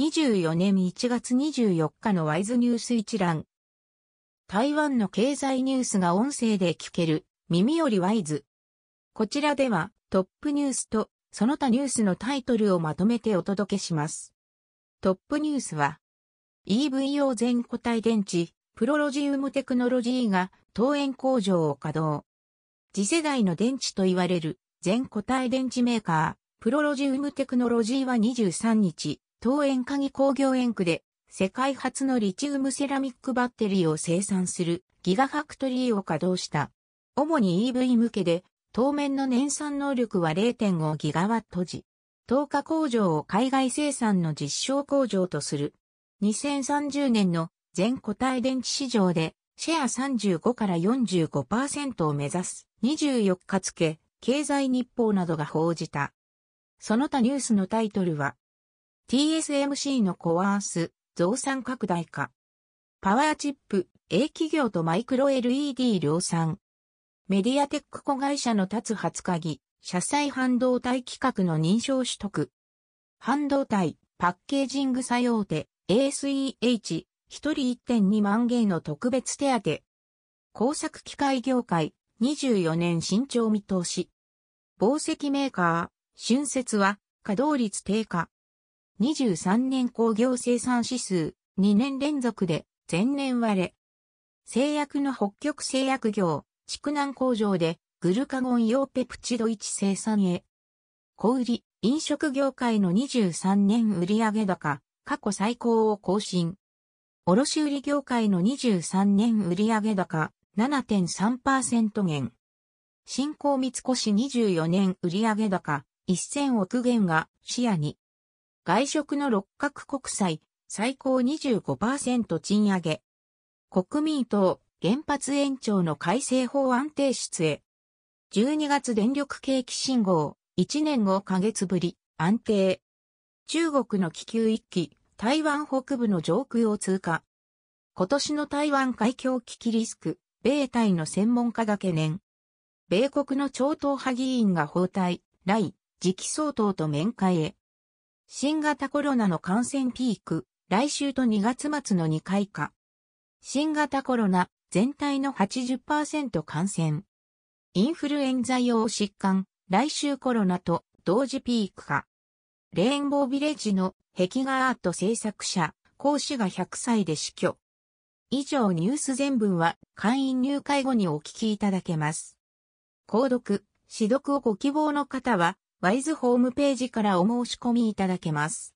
24年1月24日のワイズニュース一覧。台湾の経済ニュースが音声で聞ける、耳よりワイズ。こちらではトップニュースとその他ニュースのタイトルをまとめてお届けします。トップニュースは EV 用全固体電池、プロロジウムテクノロジーが東園工場を稼働。次世代の電池と言われる全固体電池メーカー、プロロジウムテクノロジーは23日、東園鍵工業園区で世界初のリチウムセラミックバッテリーを生産するギガファクトリーを稼働した。主に EV 向けで当面の年産能力は0.5ギガワット時。10日工場を海外生産の実証工場とする。2030年の全固体電池市場でシェア35から45%を目指す24日付経済日報などが報じた。その他ニュースのタイトルは TSMC のコアース増産拡大化。パワーチップ A 企業とマイクロ LED 量産。メディアテック子会社の立つ初鍵、車載半導体規格の認証取得。半導体、パッケージング作用手、ASEH、一人1.2万元の特別手当。工作機械業界、24年新潮見通し。紡績メーカー、春節は、稼働率低下。23年工業生産指数、2年連続で、前年割れ。製薬の北極製薬業、畜南工場でグルカゴン用ペプチド1生産へ。小売飲食業界の23年売上高、過去最高を更新。卸売業界の23年売上高、7.3%減。新興三越24年売上高、1000億元が視野に。外食の六角国債、最高25%賃上げ。国民党、原発延長の改正法案提出へ。12月電力景気信号、1年5ヶ月ぶり、安定。中国の気球一機、台湾北部の上空を通過。今年の台湾海峡危機リスク、米台の専門家が懸念。米国の超党派議員が包帯、来、次期総統と面会へ。新型コロナの感染ピーク、来週と2月末の2回か。新型コロナ、全体の80%感染。インフルエンザ用疾患、来週コロナと同時ピーク化。レーンボービレッジの壁画アート制作者、講師が100歳で死去。以上ニュース全文は会員入会後にお聞きいただけます。購読、指読をご希望の方は、ワイズホームページからお申し込みいただけます。